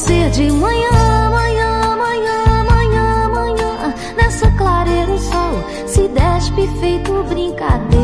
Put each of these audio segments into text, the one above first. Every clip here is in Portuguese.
Ser de manhã, manhã, manhã, manhã, manhã. Nessa clareira o sol se despe feito brincadeira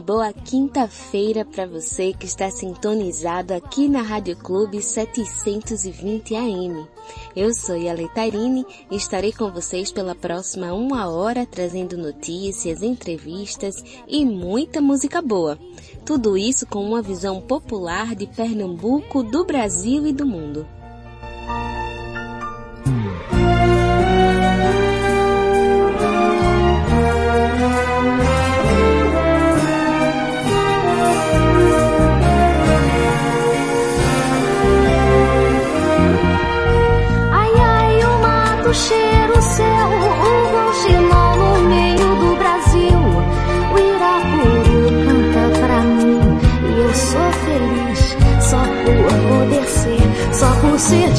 boa quinta-feira para você que está sintonizado aqui na Rádio Clube 720 AM. Eu sou a Letarine e estarei com vocês pela próxima uma hora trazendo notícias, entrevistas e muita música boa. Tudo isso com uma visão popular de Pernambuco, do Brasil e do mundo. Cheiro céu, o gonchilão no meio do Brasil. O Irapuru canta pra mim e eu sou feliz só por poder ser, só por ser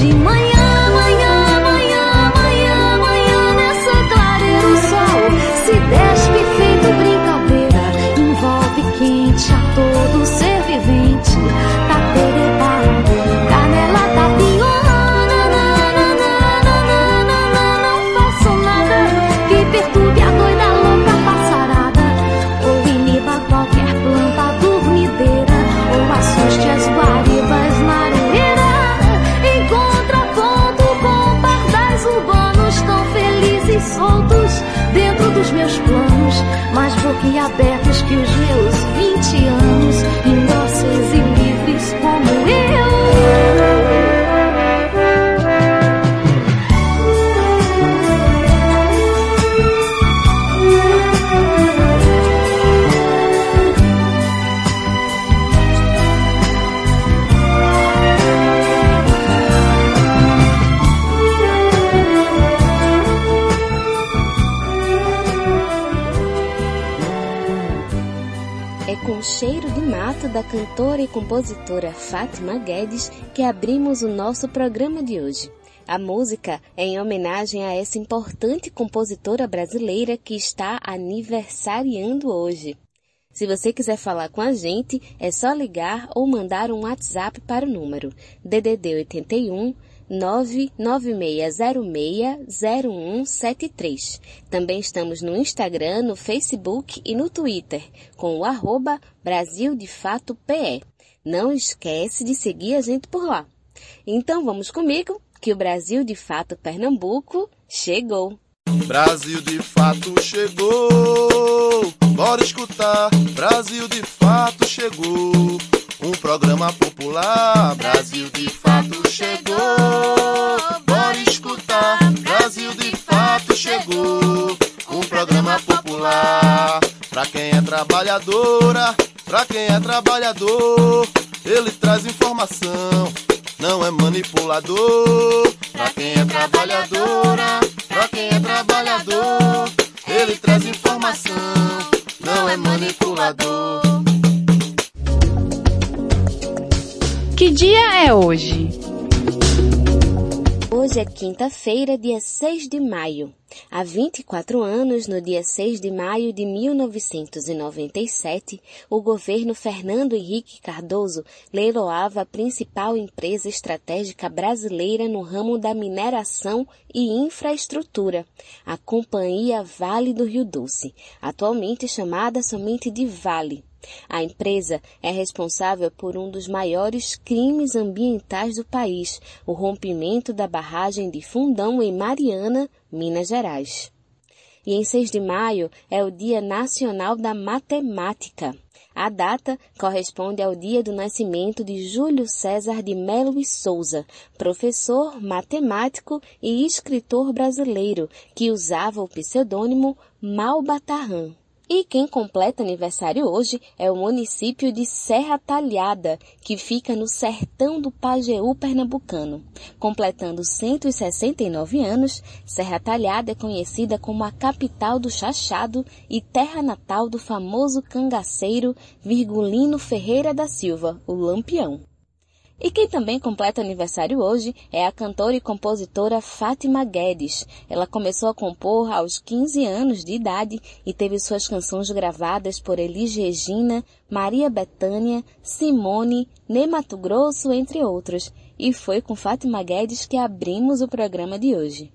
cantora e compositora Fátima Guedes que abrimos o nosso programa de hoje. A música é em homenagem a essa importante compositora brasileira que está aniversariando hoje. Se você quiser falar com a gente, é só ligar ou mandar um WhatsApp para o número DDD 81 996060173. Também estamos no Instagram, no Facebook e no Twitter, com o arroba PE. Não esquece de seguir a gente por lá. Então vamos comigo, que o Brasil de Fato Pernambuco chegou. Brasil de Fato chegou, bora escutar. Brasil de Fato chegou. Um programa popular, Brasil trabalhadora, pra quem é trabalhador. Ele traz informação, não é manipulador. Pra quem é trabalhadora, pra quem é trabalhador. Ele traz informação, não é manipulador. Que dia é hoje? Hoje é quinta-feira, dia 6 de maio. Há 24 anos, no dia 6 de maio de 1997, o governo Fernando Henrique Cardoso leiloava a principal empresa estratégica brasileira no ramo da mineração e infraestrutura, a Companhia Vale do Rio Doce, atualmente chamada somente de Vale. A empresa é responsável por um dos maiores crimes ambientais do país, o rompimento da barragem de Fundão em Mariana, Minas Gerais. E em 6 de maio é o Dia Nacional da Matemática. A data corresponde ao dia do nascimento de Júlio César de Melo e Souza, professor, matemático e escritor brasileiro, que usava o pseudônimo Malbatarran. E quem completa aniversário hoje é o município de Serra Talhada, que fica no sertão do Pajeú pernambucano. Completando 169 anos, Serra Talhada é conhecida como a capital do chachado e terra natal do famoso cangaceiro Virgulino Ferreira da Silva, o Lampião. E quem também completa aniversário hoje é a cantora e compositora Fátima Guedes. Ela começou a compor aos 15 anos de idade e teve suas canções gravadas por Elis Regina, Maria Bethânia, Simone, Nemato Grosso, entre outros. E foi com Fátima Guedes que abrimos o programa de hoje.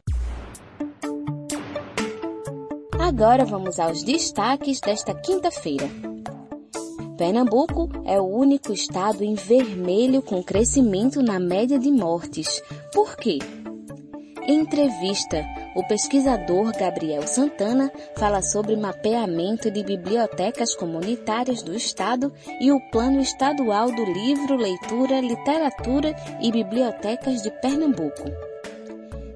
Agora vamos aos destaques desta quinta-feira. Pernambuco é o único estado em vermelho com crescimento na média de mortes. Por quê? Entrevista, o pesquisador Gabriel Santana fala sobre mapeamento de bibliotecas comunitárias do Estado e o Plano Estadual do Livro, Leitura, Literatura e Bibliotecas de Pernambuco.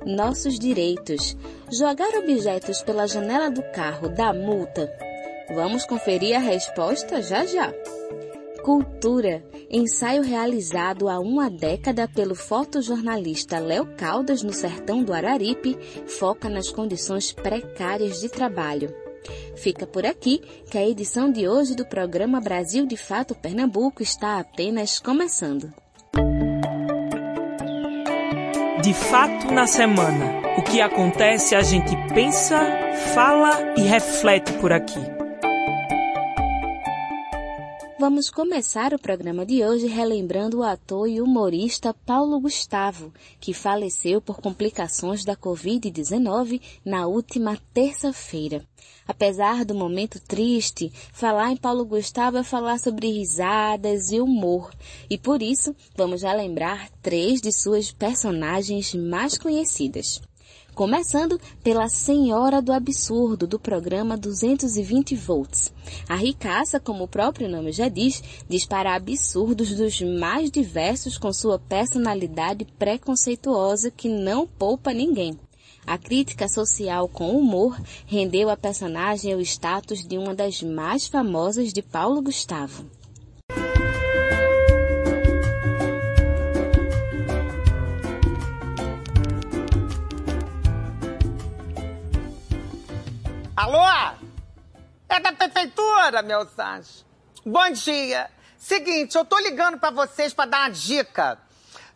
Nossos direitos. Jogar objetos pela janela do carro dá multa? Vamos conferir a resposta já já. Cultura. Ensaio realizado há uma década pelo fotojornalista Léo Caldas no sertão do Araripe foca nas condições precárias de trabalho. Fica por aqui que a edição de hoje do programa Brasil de Fato Pernambuco está apenas começando. De fato na semana. O que acontece a gente pensa, fala e reflete por aqui. Vamos começar o programa de hoje relembrando o ator e humorista Paulo Gustavo, que faleceu por complicações da Covid-19 na última terça-feira. Apesar do momento triste, falar em Paulo Gustavo é falar sobre risadas e humor, e por isso vamos relembrar três de suas personagens mais conhecidas começando pela Senhora do Absurdo do programa 220 volts. A ricaça, como o próprio nome já diz, dispara absurdos dos mais diversos com sua personalidade preconceituosa que não poupa ninguém. A crítica social com humor rendeu a personagem o status de uma das mais famosas de Paulo Gustavo. Alô? É da prefeitura, meus anjos. Bom dia. Seguinte, eu tô ligando para vocês para dar uma dica.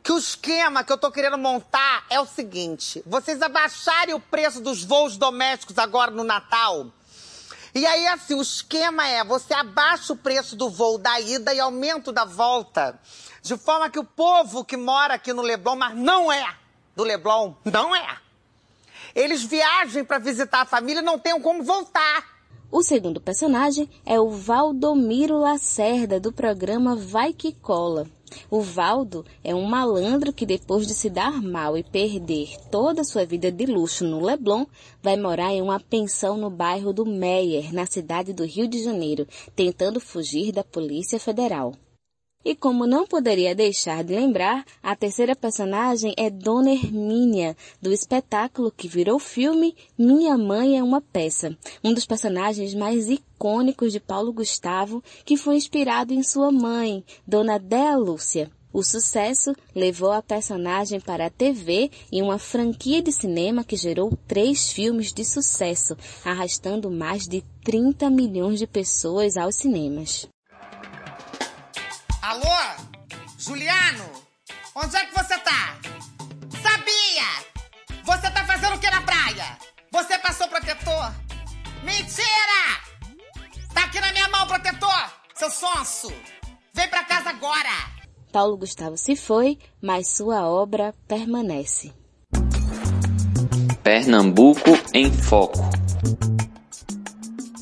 Que o esquema que eu tô querendo montar é o seguinte: vocês abaixarem o preço dos voos domésticos agora no Natal. E aí, assim, o esquema é: você abaixa o preço do voo da ida e aumenta da volta. De forma que o povo que mora aqui no Leblon, mas não é do Leblon, não é eles viajem para visitar a família e não tenham como voltar. O segundo personagem é o Valdomiro Lacerda, do programa Vai Que Cola. O Valdo é um malandro que depois de se dar mal e perder toda a sua vida de luxo no Leblon, vai morar em uma pensão no bairro do Meyer, na cidade do Rio de Janeiro, tentando fugir da Polícia Federal. E como não poderia deixar de lembrar, a terceira personagem é Dona Hermínia, do espetáculo que virou filme Minha Mãe é uma Peça, um dos personagens mais icônicos de Paulo Gustavo, que foi inspirado em sua mãe, Dona Dea Lúcia. O sucesso levou a personagem para a TV em uma franquia de cinema que gerou três filmes de sucesso, arrastando mais de 30 milhões de pessoas aos cinemas. Alô? Juliano? Onde é que você tá? Sabia! Você tá fazendo o que na praia? Você passou protetor? Mentira! Tá aqui na minha mão, protetor! Seu sonso! Vem pra casa agora! Paulo Gustavo se foi, mas sua obra permanece. Pernambuco em Foco.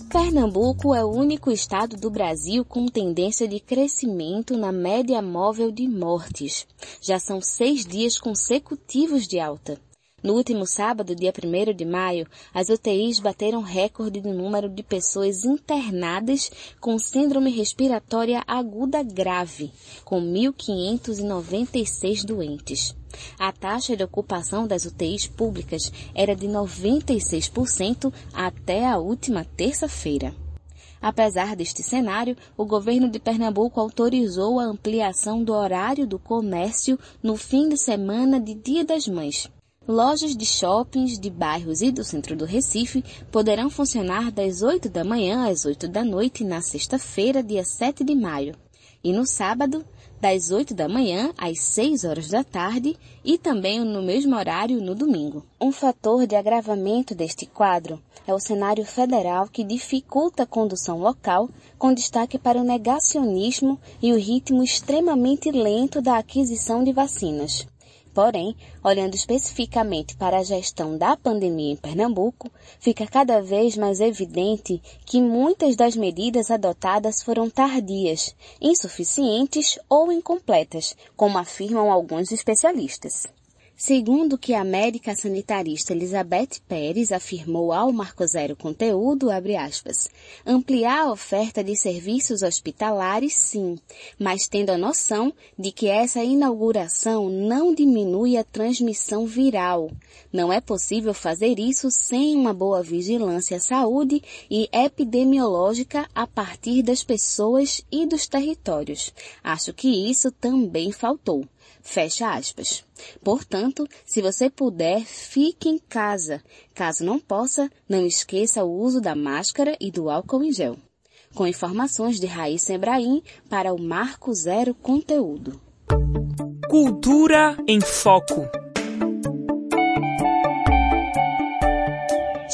Pernambuco é o único estado do Brasil com tendência de crescimento na média móvel de mortes. Já são seis dias consecutivos de alta. No último sábado, dia 1 de maio, as UTIs bateram recorde no número de pessoas internadas com síndrome respiratória aguda grave, com 1.596 doentes. A taxa de ocupação das UTIs públicas era de 96% até a última terça-feira. Apesar deste cenário, o governo de Pernambuco autorizou a ampliação do horário do comércio no fim de semana de Dia das Mães. Lojas de shoppings de bairros e do centro do Recife poderão funcionar das 8 da manhã às 8 da noite na sexta-feira, dia 7 de maio, e no sábado, das 8 da manhã às 6 horas da tarde e também no mesmo horário no domingo. Um fator de agravamento deste quadro é o cenário federal que dificulta a condução local, com destaque para o negacionismo e o ritmo extremamente lento da aquisição de vacinas. Porém, olhando especificamente para a gestão da pandemia em Pernambuco, fica cada vez mais evidente que muitas das medidas adotadas foram tardias, insuficientes ou incompletas, como afirmam alguns especialistas. Segundo que a médica sanitarista Elizabeth Pérez afirmou ao Marco Zero Conteúdo, aspas, ampliar a oferta de serviços hospitalares sim, mas tendo a noção de que essa inauguração não diminui a transmissão viral. Não é possível fazer isso sem uma boa vigilância à saúde e epidemiológica a partir das pessoas e dos territórios. Acho que isso também faltou. Fecha aspas. Portanto, se você puder, fique em casa. Caso não possa, não esqueça o uso da máscara e do álcool em gel. Com informações de Raíssa Ebrahim para o Marco Zero Conteúdo. Cultura em Foco.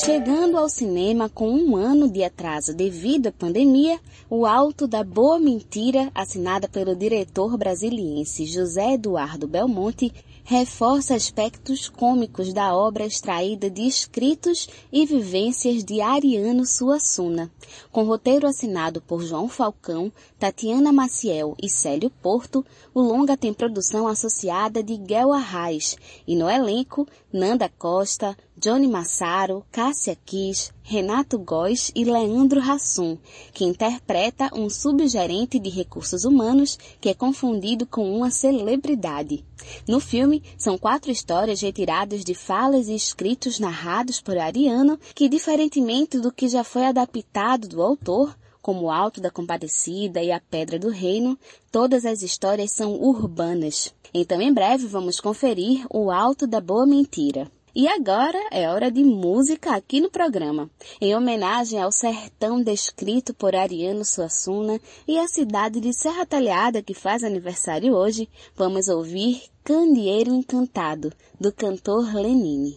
Chegando ao cinema com um ano de atraso devido à pandemia, O Alto da Boa Mentira, assinada pelo diretor brasiliense José Eduardo Belmonte, reforça aspectos cômicos da obra extraída de escritos e vivências de Ariano Suassuna. Com roteiro assinado por João Falcão, Tatiana Maciel e Célio Porto, o longa tem produção associada de Guel Arraes e no elenco Nanda Costa, Johnny Massaro, Cássia Kiss, Renato Góes e Leandro Hassum, que interpreta um subgerente de recursos humanos que é confundido com uma celebridade. No filme, são quatro histórias retiradas de falas e escritos narrados por Ariano, que diferentemente do que já foi adaptado do autor, como o Alto da Compadecida e a Pedra do Reino, todas as histórias são urbanas. Então, em breve, vamos conferir o Alto da Boa Mentira. E agora é hora de música aqui no programa. Em homenagem ao sertão descrito por Ariano Suassuna e à cidade de Serra Talhada que faz aniversário hoje, vamos ouvir Candeeiro Encantado, do cantor Lenine.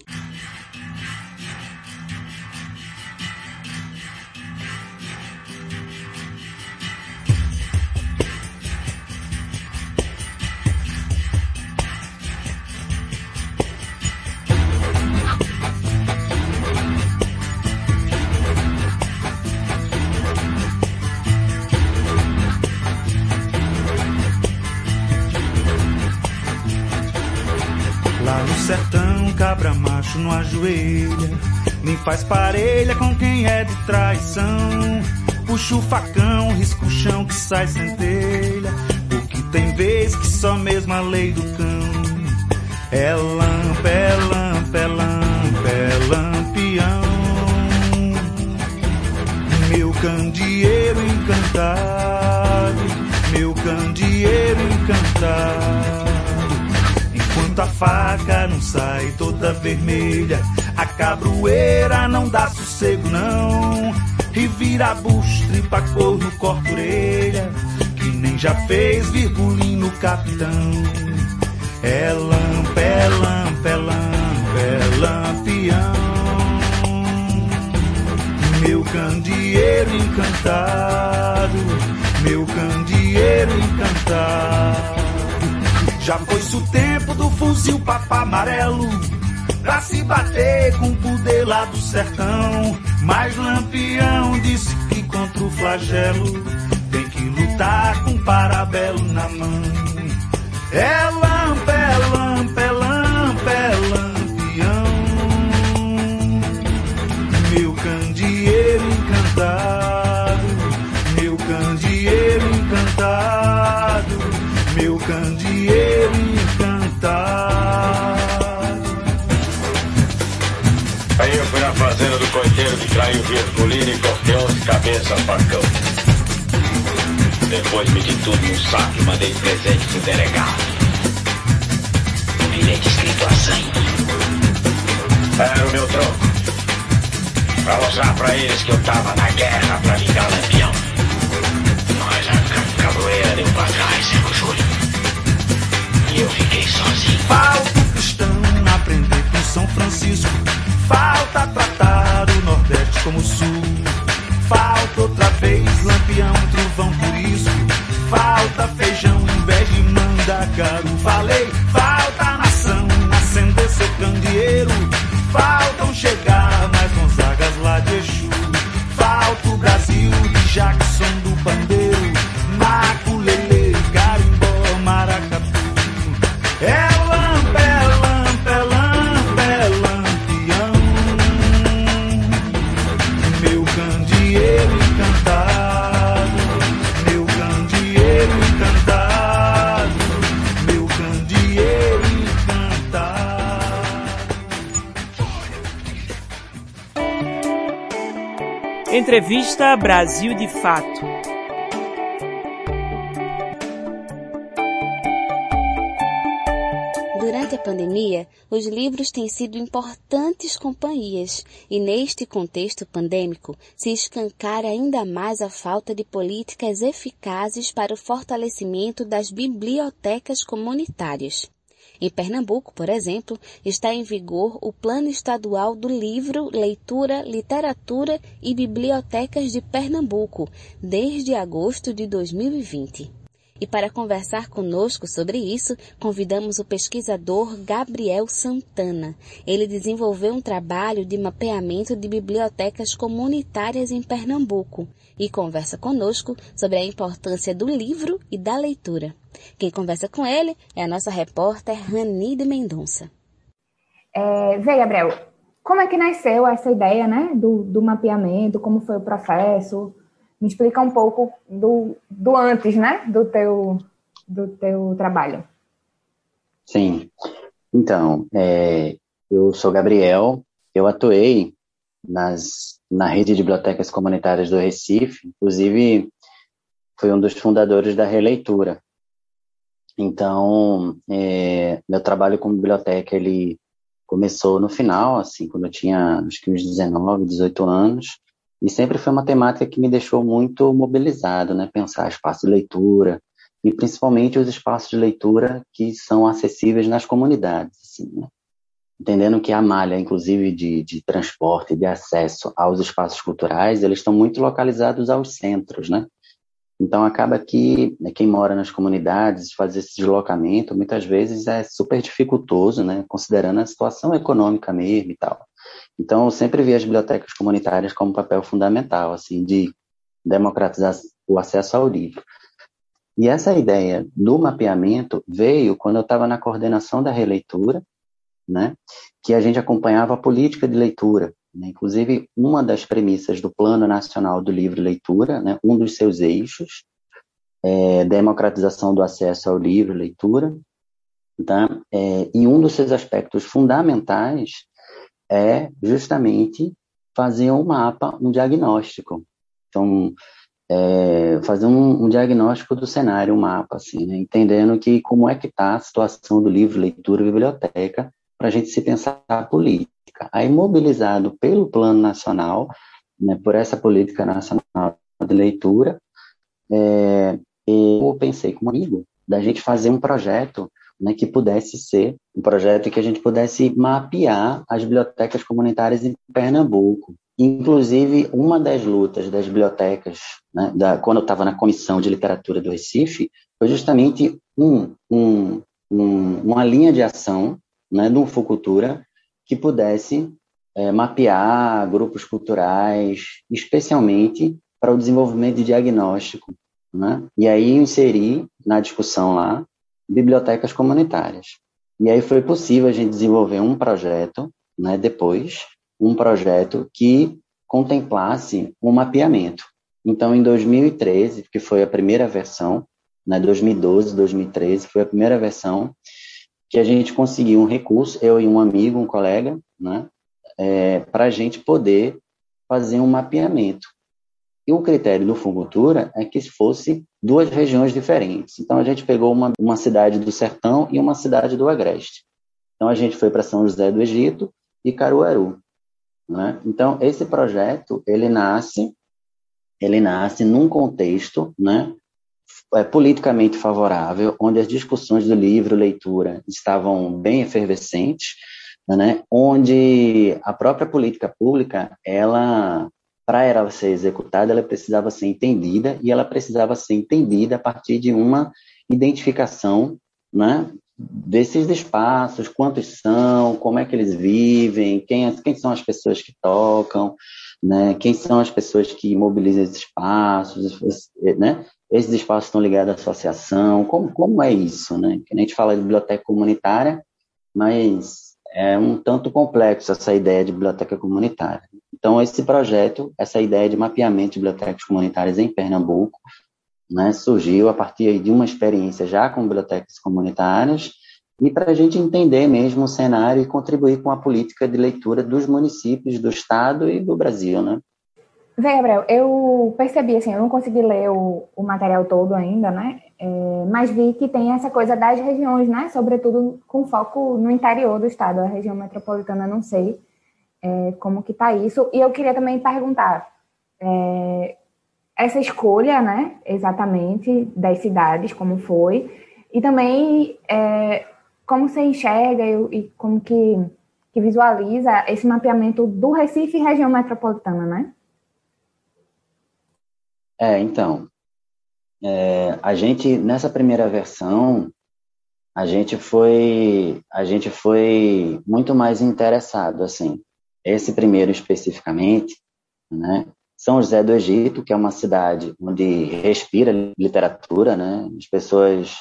Nem faz parelha com quem é de traição. Puxa o facão, risca o chão que sai centelha, porque tem vez que só mesmo a lei do cão. É lampa, é lampa, é lampa, é lampião. Meu candeeiro encantado, meu candeeiro encantado. Enquanto a faca não sai toda vermelha, a cabroeira não dá sossego não. E vira bustre pra corno, corta orelha, que nem já fez virgulinho no capitão. É lampa, é lampa, é lampa, é lampião. Meu candeeiro encantado, meu candeeiro encantado. Já foi-se o tempo do fuzil papa amarelo Pra se bater com o poder lá do sertão. Mas Lampião disse que contra o flagelo Tem que lutar com parabelo na mão. É lampião 11 cabeças facão. Depois meti tudo num saco e mandei presente pro delegado. Um bilhete escrito a sangue. Era o meu troco. Pra mostrar pra eles que eu tava na guerra pra vingar lampião. Mas a cabroeira deu pra trás, seu Júlio. E eu fiquei sozinho. Falta o cristão aprender com São Francisco. Falta tratar o Nordeste como o Sul. Falta outra vez lampião, trovão por isso. Falta feijão em vez de mandacaru. Falei, falta nação, acender seu candeeiro. Faltam Entrevista Brasil de Fato. Durante a pandemia, os livros têm sido importantes companhias e neste contexto pandêmico se escancara ainda mais a falta de políticas eficazes para o fortalecimento das bibliotecas comunitárias. Em Pernambuco, por exemplo, está em vigor o Plano Estadual do Livro, Leitura, Literatura e Bibliotecas de Pernambuco, desde agosto de 2020. E para conversar conosco sobre isso, convidamos o pesquisador Gabriel Santana. Ele desenvolveu um trabalho de mapeamento de bibliotecas comunitárias em Pernambuco e conversa conosco sobre a importância do livro e da leitura. Quem conversa com ele é a nossa repórter Ranide Mendonça. É, vê, Gabriel, como é que nasceu essa ideia né, do, do mapeamento, como foi o processo? Me explica um pouco do, do antes, né, do teu, do teu trabalho. Sim. Então, é, eu sou Gabriel, eu atuei nas, na rede de bibliotecas comunitárias do Recife, inclusive fui um dos fundadores da Releitura. Então, é, meu trabalho com biblioteca, ele começou no final, assim, quando eu tinha acho que uns 19, 18 anos, e sempre foi uma temática que me deixou muito mobilizado, né? Pensar espaço de leitura, e principalmente os espaços de leitura que são acessíveis nas comunidades, assim, né? entendendo que a malha, inclusive de, de transporte, de acesso aos espaços culturais, eles estão muito localizados aos centros, né? Então acaba que né, quem mora nas comunidades fazer esse deslocamento muitas vezes é super dificultoso, né? Considerando a situação econômica mesmo e tal. Então eu sempre vi as bibliotecas comunitárias como um papel fundamental, assim, de democratizar o acesso ao livro. E essa ideia do mapeamento veio quando eu estava na coordenação da releitura, né, que a gente acompanhava a política de leitura. Né, inclusive, uma das premissas do Plano Nacional do Livro e Leitura, né, um dos seus eixos, é democratização do acesso ao livro e leitura, tá? É, e um dos seus aspectos fundamentais é justamente fazer um mapa, um diagnóstico. Então, é, fazer um, um, diagnóstico do cenário, um mapa, assim, né? entendendo que como é que está a situação do livro, leitura biblioteca para a gente se pensar a política. Aí, mobilizado pelo Plano Nacional, né, por essa política nacional de leitura, é, eu pensei comigo da gente fazer um projeto né, que pudesse ser um projeto que a gente pudesse mapear as bibliotecas comunitárias em Pernambuco. Inclusive, uma das lutas das bibliotecas, né, da, quando eu estava na Comissão de Literatura do Recife, foi justamente um, um, um, uma linha de ação né, do Fucultura que pudesse é, mapear grupos culturais, especialmente para o desenvolvimento de diagnóstico. Né? E aí inseri na discussão lá bibliotecas comunitárias. E aí foi possível a gente desenvolver um projeto, né, depois, um projeto que contemplasse um mapeamento. Então, em 2013, que foi a primeira versão, né, 2012, 2013, foi a primeira versão que a gente conseguiu um recurso, eu e um amigo, um colega, né, é, para a gente poder fazer um mapeamento. E o critério do Fungotura é que fosse duas regiões diferentes. Então, a gente pegou uma, uma cidade do Sertão e uma cidade do Agreste. Então, a gente foi para São José do Egito e Caruaru. Né? Então, esse projeto, ele nasce, ele nasce num contexto né, é, politicamente favorável, onde as discussões do livro, leitura, estavam bem efervescentes, né, onde a própria política pública, ela, para ela ser executada, ela precisava ser entendida e ela precisava ser entendida a partir de uma identificação né, desses espaços, quantos são, como é que eles vivem, quem, quem são as pessoas que tocam, né, quem são as pessoas que mobilizam esses espaços, né, esses espaços estão ligados à associação, como, como é isso, né? A gente fala de biblioteca comunitária, mas é um tanto complexo essa ideia de biblioteca comunitária. Então, esse projeto, essa ideia de mapeamento de bibliotecas comunitárias em Pernambuco, né, surgiu a partir de uma experiência já com bibliotecas comunitárias e para a gente entender mesmo o cenário e contribuir com a política de leitura dos municípios, do Estado e do Brasil, né? Vê, Gabriel, eu percebi, assim, eu não consegui ler o, o material todo ainda, né? É, mas vi que tem essa coisa das regiões, né? Sobretudo com foco no interior do estado, a região metropolitana, não sei é, como que tá isso. E eu queria também perguntar, é, essa escolha, né, exatamente, das cidades, como foi, e também é, como você enxerga e, e como que, que visualiza esse mapeamento do Recife e região metropolitana, né? É, então, é, a gente nessa primeira versão a gente foi a gente foi muito mais interessado assim. Esse primeiro especificamente, né? São José do Egito, que é uma cidade onde respira literatura, né? As pessoas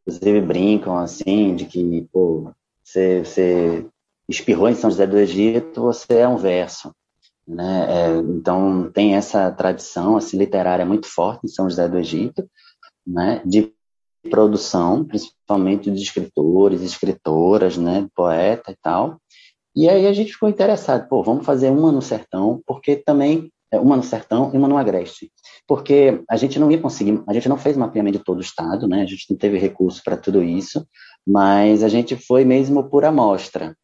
inclusive brincam assim de que pô, você, você espirrou em São José do Egito, você é um verso. Né? É, então tem essa tradição assim, literária muito forte em São José do Egito, né? de produção, principalmente de escritores, escritoras, né? poeta e tal. E aí a gente ficou interessado, pô, vamos fazer uma no sertão, porque também é, uma no sertão e uma no agreste, porque a gente não ia conseguir, a gente não fez mapeamento de todo o estado, né? A gente não teve recurso para tudo isso, mas a gente foi mesmo por amostra.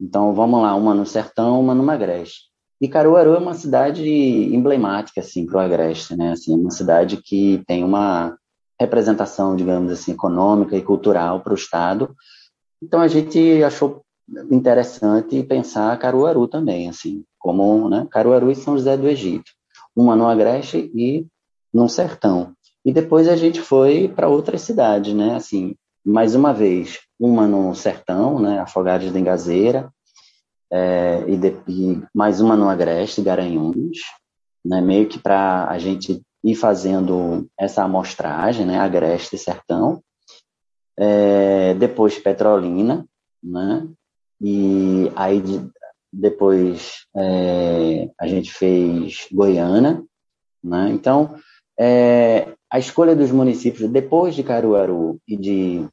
Então vamos lá, uma no sertão, uma no agreste. E Caruaru é uma cidade emblemática assim para o Agreste, né? Assim, uma cidade que tem uma representação, digamos assim, econômica e cultural para o estado. Então a gente achou interessante pensar Caruaru também, assim, como né, Caruaru e São José do Egito, uma no Agreste e no Sertão. E depois a gente foi para outras cidades, né? Assim, mais uma vez, uma no Sertão, né? Afogados de Engazeira, é, e, de, e, mais uma no Agreste, Garanhuns, né, meio que para a gente ir fazendo essa amostragem, né, Agreste e Sertão, é, depois Petrolina, né, e aí de, depois é, a gente fez Goiânia, né, então é, a escolha dos municípios depois de Caruaru e de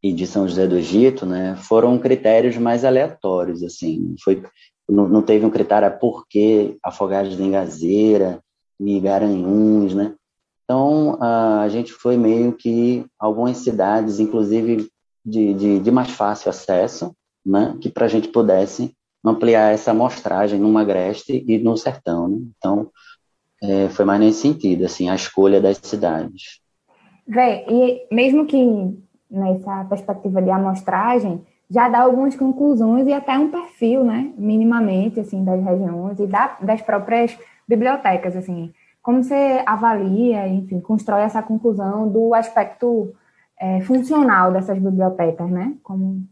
e de São José do Egito, né, foram critérios mais aleatórios, assim, foi, não, não teve um critério a por que Afogados de Engazeira e Garanhuns, né, então a gente foi meio que algumas cidades, inclusive de, de, de mais fácil acesso, né, que para a gente pudesse ampliar essa amostragem no Agreste e no Sertão, né? então é, foi mais nesse sentido, assim, a escolha das cidades. Véi, e mesmo que nessa perspectiva de amostragem, já dá algumas conclusões e até um perfil, né, minimamente, assim, das regiões e da, das próprias bibliotecas, assim. Como você avalia, enfim, constrói essa conclusão do aspecto é, funcional dessas bibliotecas, né? Como...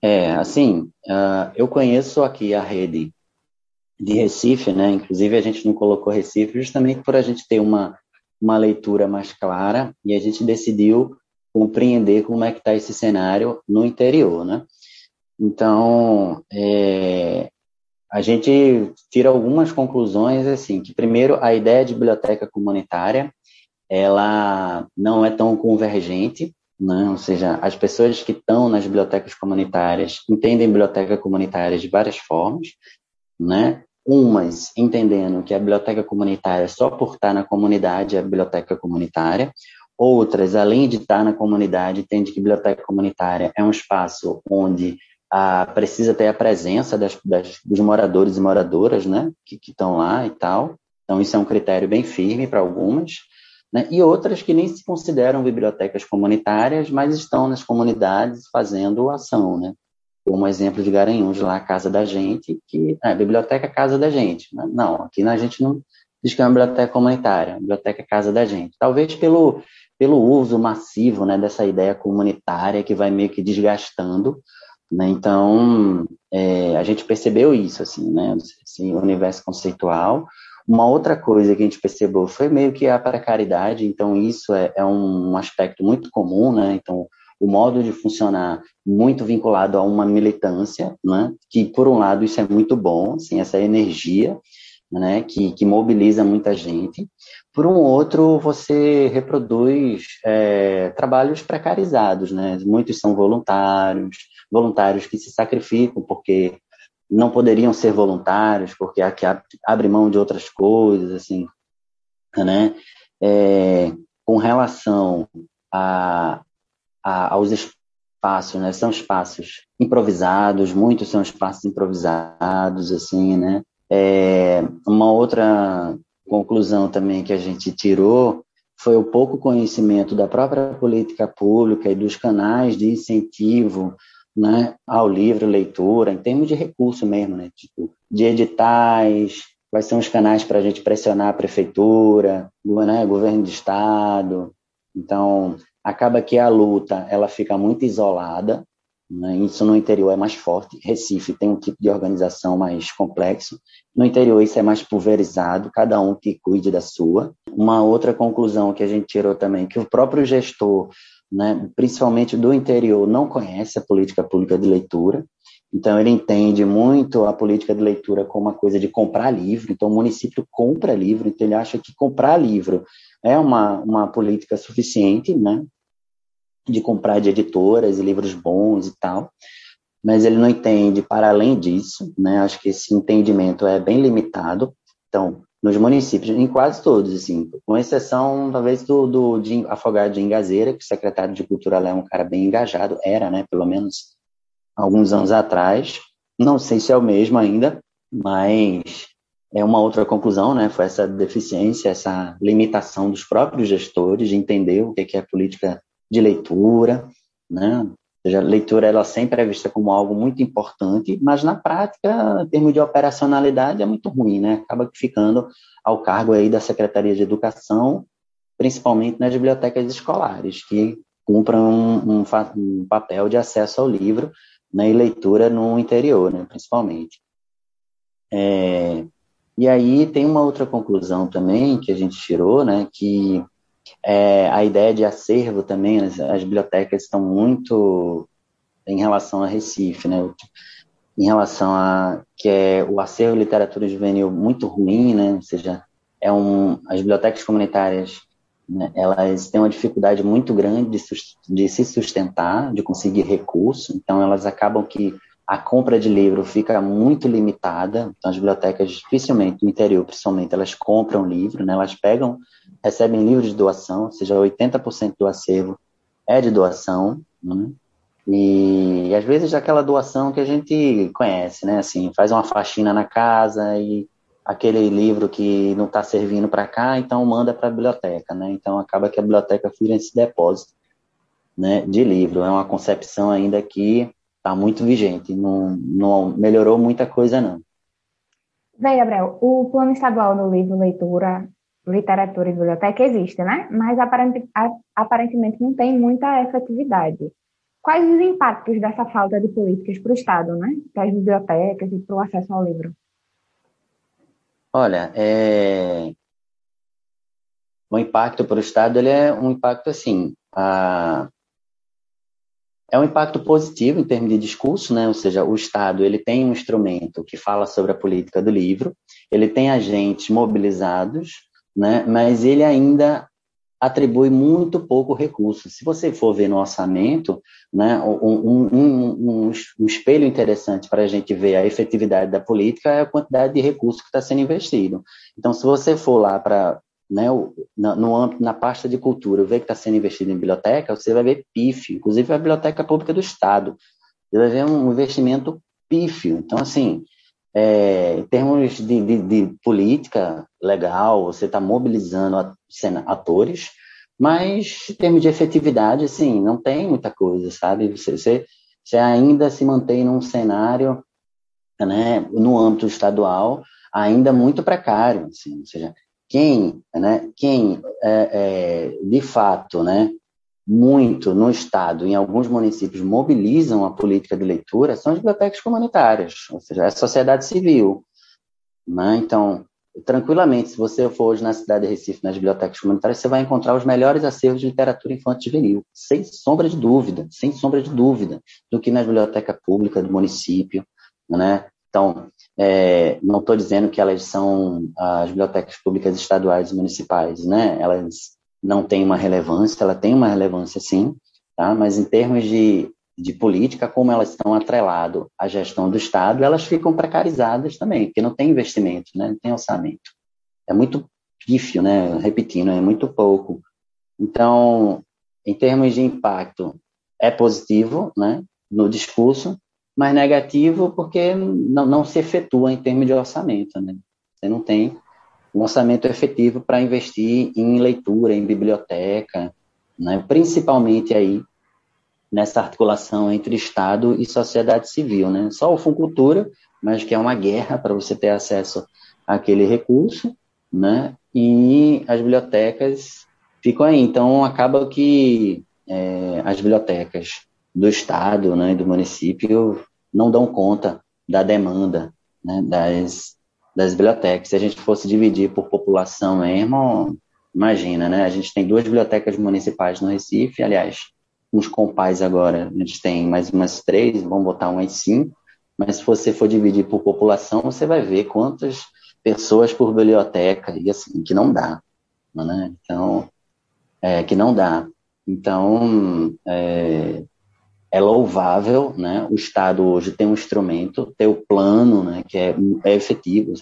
É, assim, uh, eu conheço aqui a rede de Recife, né? Inclusive a gente não colocou Recife justamente por a gente ter uma uma leitura mais clara e a gente decidiu compreender como é que está esse cenário no interior, né? Então, é, a gente tira algumas conclusões, assim, que primeiro, a ideia de biblioteca comunitária, ela não é tão convergente, né? ou seja, as pessoas que estão nas bibliotecas comunitárias entendem biblioteca comunitária de várias formas, né? umas entendendo que a biblioteca comunitária só por estar na comunidade é a biblioteca comunitária, outras, além de estar na comunidade, entendem que biblioteca comunitária é um espaço onde ah, precisa ter a presença das, das, dos moradores e moradoras, né, que estão lá e tal. Então, isso é um critério bem firme para algumas né? e outras que nem se consideram bibliotecas comunitárias, mas estão nas comunidades fazendo ação, né? Como exemplo de Garanhuns, lá Casa da Gente, que é biblioteca Casa da Gente. Né? Não, aqui a gente não diz que é uma biblioteca comunitária, a biblioteca Casa da Gente. Talvez pelo, pelo uso massivo né, dessa ideia comunitária que vai meio que desgastando. Né? Então, é, a gente percebeu isso, assim, né? Esse universo conceitual, uma outra coisa que a gente percebeu foi meio que a precariedade, então isso é, é um aspecto muito comum, né? Então, o modo de funcionar muito vinculado a uma militância, né? Que, por um lado, isso é muito bom, assim, essa energia, né? Que, que mobiliza muita gente. Por um outro, você reproduz é, trabalhos precarizados, né? Muitos são voluntários, voluntários que se sacrificam porque não poderiam ser voluntários, porque aqui abre mão de outras coisas, assim, né? É, com relação a, a, aos espaços, né? São espaços improvisados, muitos são espaços improvisados, assim, né? É, uma outra conclusão também que a gente tirou foi o pouco conhecimento da própria política pública e dos canais de incentivo né, ao livro, leitura, em termos de recurso mesmo, né, tipo, de editais, quais são os canais para a gente pressionar a prefeitura, né, governo de estado. Então, acaba que a luta ela fica muito isolada, né, isso no interior é mais forte. Recife tem um tipo de organização mais complexo. No interior isso é mais pulverizado, cada um que cuide da sua. Uma outra conclusão que a gente tirou também que o próprio gestor né, principalmente do interior, não conhece a política pública de leitura, então ele entende muito a política de leitura como uma coisa de comprar livro, então o município compra livro, então ele acha que comprar livro é uma, uma política suficiente, né, de comprar de editoras e livros bons e tal, mas ele não entende para além disso, né, acho que esse entendimento é bem limitado, então nos municípios, em quase todos, assim, com exceção, talvez, do, do de Afogado de Engazeira, que o secretário de Cultura lá é um cara bem engajado, era, né, pelo menos alguns anos atrás, não sei se é o mesmo ainda, mas é uma outra conclusão, né, foi essa deficiência, essa limitação dos próprios gestores de entender o que é política de leitura, né, seja, a leitura ela sempre é vista como algo muito importante, mas na prática, em termos de operacionalidade, é muito ruim, né? Acaba ficando ao cargo aí da Secretaria de Educação, principalmente nas bibliotecas escolares, que cumprem um, um, um papel de acesso ao livro né, e leitura no interior, né, principalmente. É, e aí tem uma outra conclusão também que a gente tirou, né, que é, a ideia de acervo também, as, as, bibliotecas estão muito em relação a Recife, né? Em relação a que é o acervo de literatura juvenil muito ruim, né? Ou seja, é um, as bibliotecas comunitárias né, elas têm uma dificuldade muito grande de, de se sustentar, de conseguir recurso, então elas acabam que a compra de livro fica muito limitada, então as bibliotecas, dificilmente no interior, principalmente, elas compram livro, né? elas pegam recebem livros de doação, ou seja, 80% do acervo é de doação, né? E, e, às vezes aquela doação que a gente conhece, né? Assim, faz uma faxina na casa e aquele livro que não está servindo para cá, então manda para a biblioteca, né? Então acaba que a biblioteca vira esse depósito, né? De livro. É uma concepção ainda que está muito vigente, não, não melhorou muita coisa não. Vem, Gabriel, o plano estadual do livro leitura literatura e biblioteca existe, né? Mas aparentemente não tem muita efetividade. Quais os impactos dessa falta de políticas para o Estado, né? Para as bibliotecas e para o acesso ao livro? Olha, é... o impacto para o Estado ele é um impacto assim. A... é um impacto positivo em termos de discurso, né? ou seja, o Estado ele tem um instrumento que fala sobre a política do livro, ele tem agentes mobilizados, né? mas ele ainda atribui muito pouco recurso. Se você for ver no orçamento, né, um, um, um, um espelho interessante para a gente ver a efetividade da política é a quantidade de recurso que está sendo investido. Então, se você for lá para né, na, no âmbito, na pasta de cultura, ver que está sendo investido em biblioteca, você vai ver pífio, inclusive a Biblioteca Pública do Estado. Você vai ver um investimento pífio. Então, assim, é, em termos de, de, de, política legal, você está mobilizando atores, mas em termos de efetividade, assim, não tem muita coisa, sabe? Você, você, você ainda se mantém num cenário, né, no âmbito estadual, ainda muito precário, assim, ou seja, quem, né, quem é, é, de fato, né, muito no Estado, em alguns municípios, mobilizam a política de leitura são as bibliotecas comunitárias, ou seja, a sociedade civil. Né? Então, tranquilamente, se você for hoje na cidade de Recife, nas bibliotecas comunitárias, você vai encontrar os melhores acervos de literatura infantil juvenil, sem sombra de dúvida, sem sombra de dúvida, do que nas bibliotecas públicas do município. Né? Então, é, não estou dizendo que elas são as bibliotecas públicas estaduais e municipais, né? Elas não têm uma relevância, ela tem uma relevância sim, tá? Mas em termos de, de política, como elas estão atrelado à gestão do Estado, elas ficam precarizadas também, porque não tem investimento, né? Não tem orçamento. É muito pífio, né? Repetindo, é muito pouco. Então, em termos de impacto, é positivo, né? No discurso, mas negativo porque não, não se efetua em termos de orçamento. Né? Você não tem um orçamento efetivo para investir em leitura, em biblioteca, né? principalmente aí nessa articulação entre Estado e sociedade civil. Né? Só o Funcultura, mas que é uma guerra para você ter acesso àquele recurso, né? e as bibliotecas ficam aí. Então, acaba que é, as bibliotecas do Estado né, do município não dão conta da demanda né, das, das bibliotecas. Se a gente fosse dividir por população mesmo, imagina, né? A gente tem duas bibliotecas municipais no Recife, aliás, uns compais agora, a gente tem mais umas três, vamos botar umas cinco, mas se você for dividir por população, você vai ver quantas pessoas por biblioteca, e assim, que não dá, né? Então, é, que não dá. Então, é, é louvável, né? O Estado hoje tem um instrumento, tem o plano, né? Que é, é efetivo,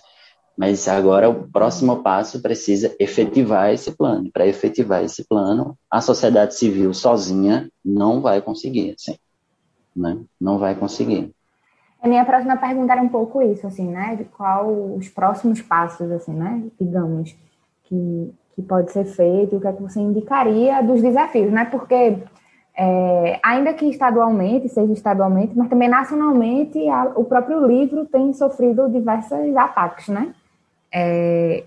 mas agora o próximo passo precisa efetivar esse plano. Para efetivar esse plano, a sociedade civil sozinha não vai conseguir, assim, né? Não vai conseguir. A minha próxima pergunta era um pouco isso, assim, né? De qual os próximos passos, assim, né? Digamos que que pode ser feito, o que é que você indicaria dos desafios, né? Porque é, ainda que estadualmente, seja estadualmente, mas também nacionalmente, a, o próprio livro tem sofrido diversos ataques, né? É,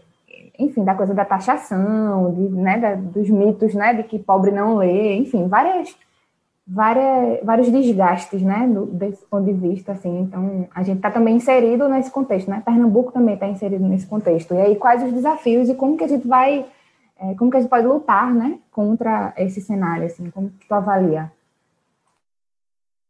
enfim, da coisa da taxação, de, né, da, dos mitos, né, de que pobre não lê, enfim, várias, várias, vários desgastes, né, do, desse ponto de vista, assim. Então, a gente está também inserido nesse contexto, né? Pernambuco também está inserido nesse contexto. E aí, quais os desafios e como que a gente vai é, como que a gente pode lutar, né, contra esse cenário, assim, como que tu avalia?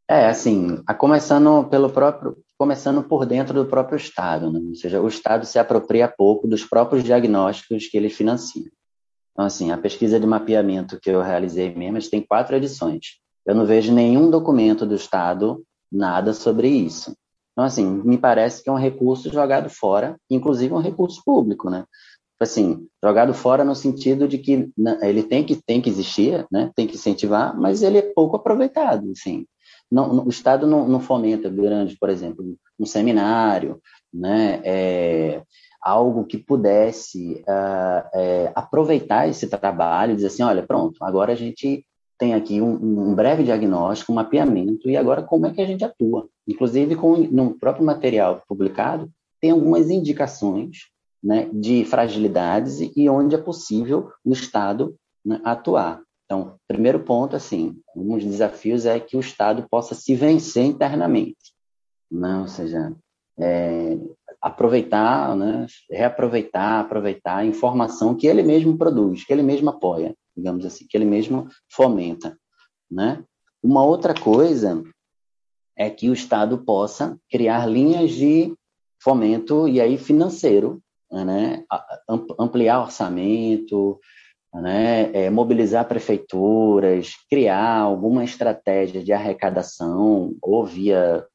É, assim, a começando pelo próprio, começando por dentro do próprio Estado, né? ou seja, o Estado se apropria pouco dos próprios diagnósticos que ele financia. Então, assim, a pesquisa de mapeamento que eu realizei mesmo, tem quatro edições. Eu não vejo nenhum documento do Estado nada sobre isso. Então, assim, me parece que é um recurso jogado fora, inclusive um recurso público, né? Assim, jogado fora no sentido de que ele tem que, tem que existir, né, tem que incentivar, mas ele é pouco aproveitado, assim. Não, o Estado não, não fomenta durante, por exemplo, um seminário, né, é, algo que pudesse uh, é, aproveitar esse trabalho dizer assim, olha, pronto, agora a gente tem aqui um, um, breve diagnóstico, um mapeamento, e agora como é que a gente atua? Inclusive, com, no próprio material publicado, tem algumas indicações né, de fragilidades e onde é possível o Estado né, atuar. Então, primeiro ponto, assim, um dos desafios é que o Estado possa se vencer internamente, né? ou seja, é, aproveitar, né, reaproveitar, aproveitar a informação que ele mesmo produz, que ele mesmo apoia, digamos assim, que ele mesmo fomenta, né? Uma outra coisa é que o Estado possa criar linhas de fomento e aí financeiro, né? ampliar orçamento, né? É, mobilizar prefeituras, criar alguma estratégia de arrecadação ou via,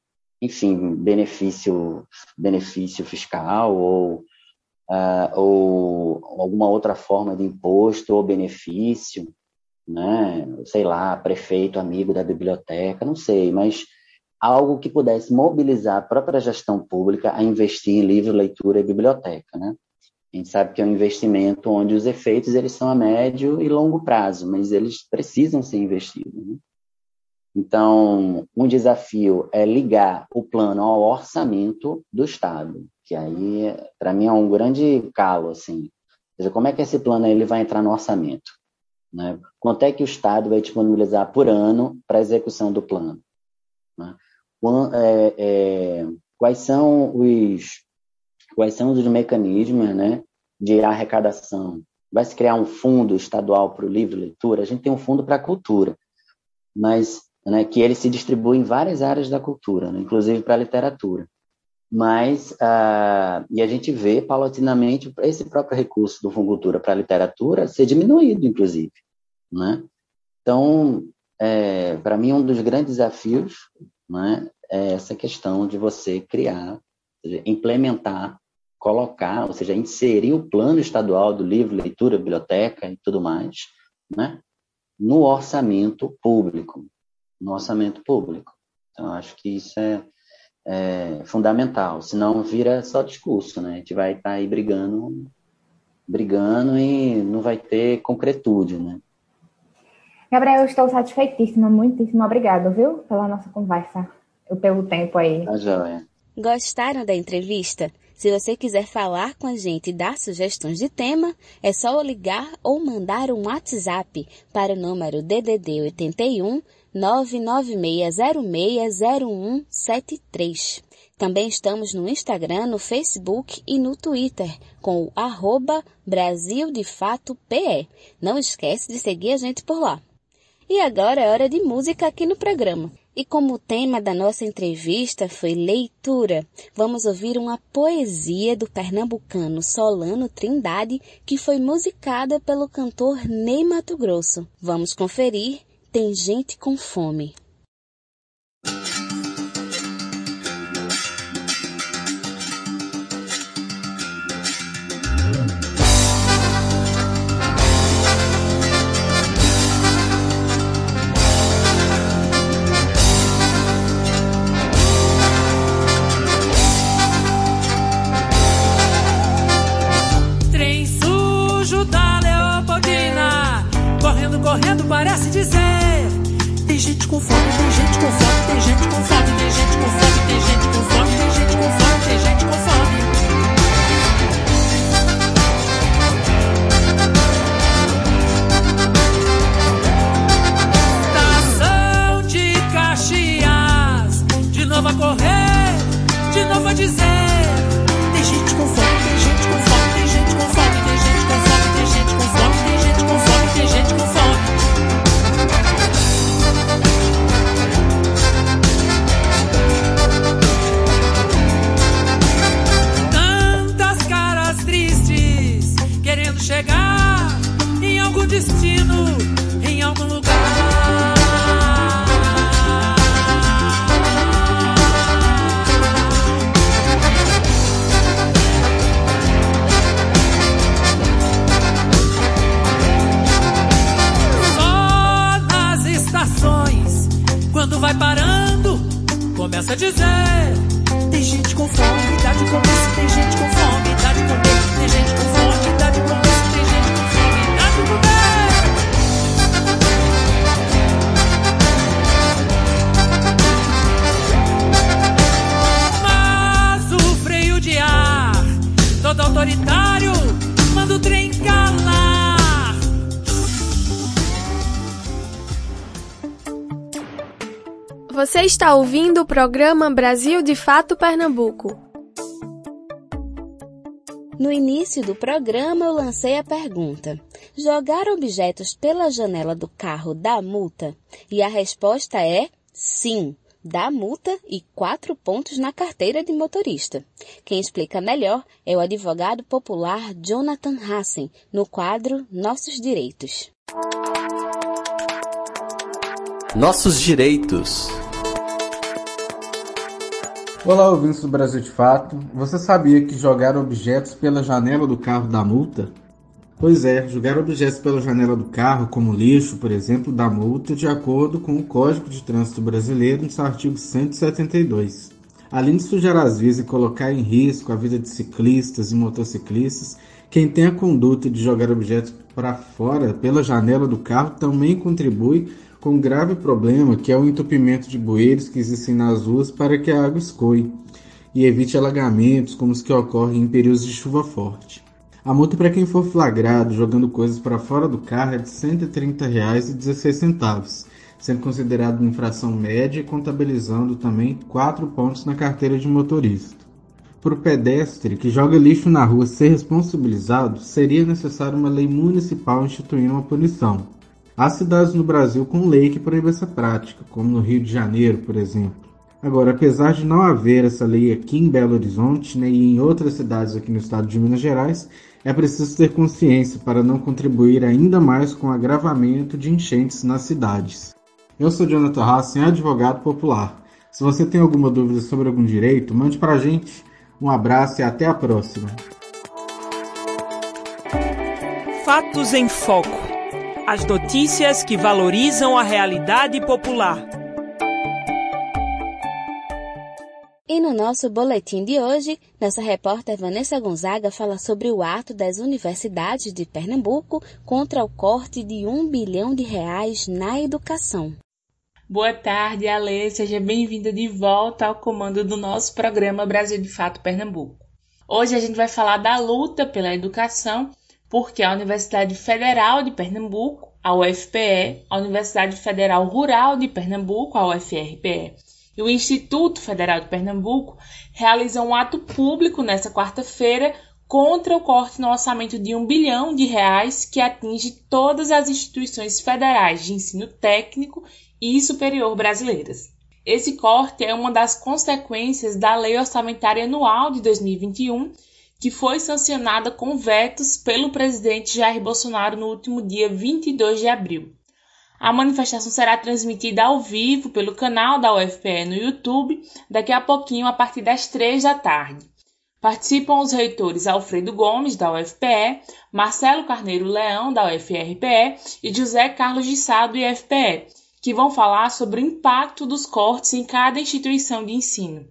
enfim, benefício, benefício fiscal ou, uh, ou alguma outra forma de imposto ou benefício, né? sei lá, prefeito amigo da biblioteca, não sei, mas algo que pudesse mobilizar a própria gestão pública a investir em livro, leitura e biblioteca, né? A gente sabe que é um investimento onde os efeitos eles são a médio e longo prazo, mas eles precisam ser investidos. Né? Então, um desafio é ligar o plano ao orçamento do Estado, que aí, para mim, é um grande calo, assim. Como é que esse plano ele vai entrar no orçamento? Né? Quanto é que o Estado vai disponibilizar por ano para execução do plano? Né? É, é, quais são os quais são os mecanismos né, de arrecadação. Vai se criar um fundo estadual para o livro leitura? A gente tem um fundo para a cultura, mas né, que ele se distribui em várias áreas da cultura, né, inclusive para a literatura. Mas, uh, e a gente vê paulatinamente esse próprio recurso do Fundo Cultura para a literatura ser diminuído, inclusive. Né? Então, é, para mim, um dos grandes desafios né, é essa questão de você criar, implementar colocar, ou seja, inserir o plano estadual do livro, leitura, biblioteca e tudo mais, né, no orçamento público, no orçamento público. Então, acho que isso é, é fundamental, senão vira só discurso, né? A gente vai estar tá aí brigando, brigando e não vai ter concretude, né? Gabriel, eu estou satisfeitíssima, muitíssimo obrigado, viu, pela nossa conversa, pelo tempo aí. Tá joia. Gostaram da entrevista? Se você quiser falar com a gente e dar sugestões de tema, é só ligar ou mandar um WhatsApp para o número DDD 81 996060173. Também estamos no Instagram, no Facebook e no Twitter com o arroba Brasil de Fato PE. Não esquece de seguir a gente por lá. E agora é hora de música aqui no programa. E como o tema da nossa entrevista foi leitura, vamos ouvir uma poesia do pernambucano Solano Trindade, que foi musicada pelo cantor Ney Mato Grosso. Vamos conferir Tem Gente com Fome. Tem gente em algum lugar. Só nas estações, quando vai parando, começa a dizer: tem gente com fome, dá de comer, tem gente com fome, autoritário manda o trem calar. Você está ouvindo o programa Brasil de Fato Pernambuco. No início do programa, eu lancei a pergunta: jogar objetos pela janela do carro dá multa? E a resposta é sim, dá multa e quatro pontos na carteira de motorista. Quem explica melhor é o advogado popular Jonathan Hassen, no quadro Nossos Direitos. Nossos Direitos. Olá, ouvintes do Brasil de Fato. Você sabia que jogar objetos pela janela do carro dá multa? Pois é, jogar objetos pela janela do carro, como lixo, por exemplo, dá multa de acordo com o Código de Trânsito Brasileiro, no seu artigo 172. Além de sujar as vias e colocar em risco a vida de ciclistas e motociclistas, quem tem a conduta de jogar objetos para fora pela janela do carro também contribui com um grave problema que é o entupimento de bueiros que existem nas ruas para que a água escoe e evite alagamentos como os que ocorrem em períodos de chuva forte. A multa para quem for flagrado jogando coisas para fora do carro é de R$ 130,16, sendo considerado uma infração média e contabilizando também 4 pontos na carteira de motorista. Para o pedestre que joga lixo na rua ser responsabilizado, seria necessário uma lei municipal instituindo uma punição. Há cidades no Brasil com lei que proíbe essa prática, como no Rio de Janeiro, por exemplo. Agora, apesar de não haver essa lei aqui em Belo Horizonte, nem em outras cidades aqui no estado de Minas Gerais, é preciso ter consciência para não contribuir ainda mais com o agravamento de enchentes nas cidades. Eu sou Jonathan Hassen, advogado popular. Se você tem alguma dúvida sobre algum direito, mande para a gente. Um abraço e até a próxima. Fatos em Foco as notícias que valorizam a realidade popular. E no nosso boletim de hoje, nossa repórter Vanessa Gonzaga fala sobre o ato das universidades de Pernambuco contra o corte de um bilhão de reais na educação. Boa tarde, Ale. Seja bem-vinda de volta ao comando do nosso programa Brasil de Fato Pernambuco. Hoje a gente vai falar da luta pela educação porque a Universidade Federal de Pernambuco, a UFPE, a Universidade Federal Rural de Pernambuco, a UFRPE, e o Instituto Federal de Pernambuco realizam um ato público nesta quarta-feira contra o corte no orçamento de um bilhão de reais que atinge todas as instituições federais de ensino técnico e superior brasileiras. Esse corte é uma das consequências da Lei Orçamentária Anual de 2021 que foi sancionada com vetos pelo presidente Jair Bolsonaro no último dia 22 de abril. A manifestação será transmitida ao vivo pelo canal da UFPE no YouTube daqui a pouquinho, a partir das três da tarde. Participam os reitores Alfredo Gomes, da UFPE, Marcelo Carneiro Leão, da UFRPE e José Carlos de Sá, do IFPE, que vão falar sobre o impacto dos cortes em cada instituição de ensino.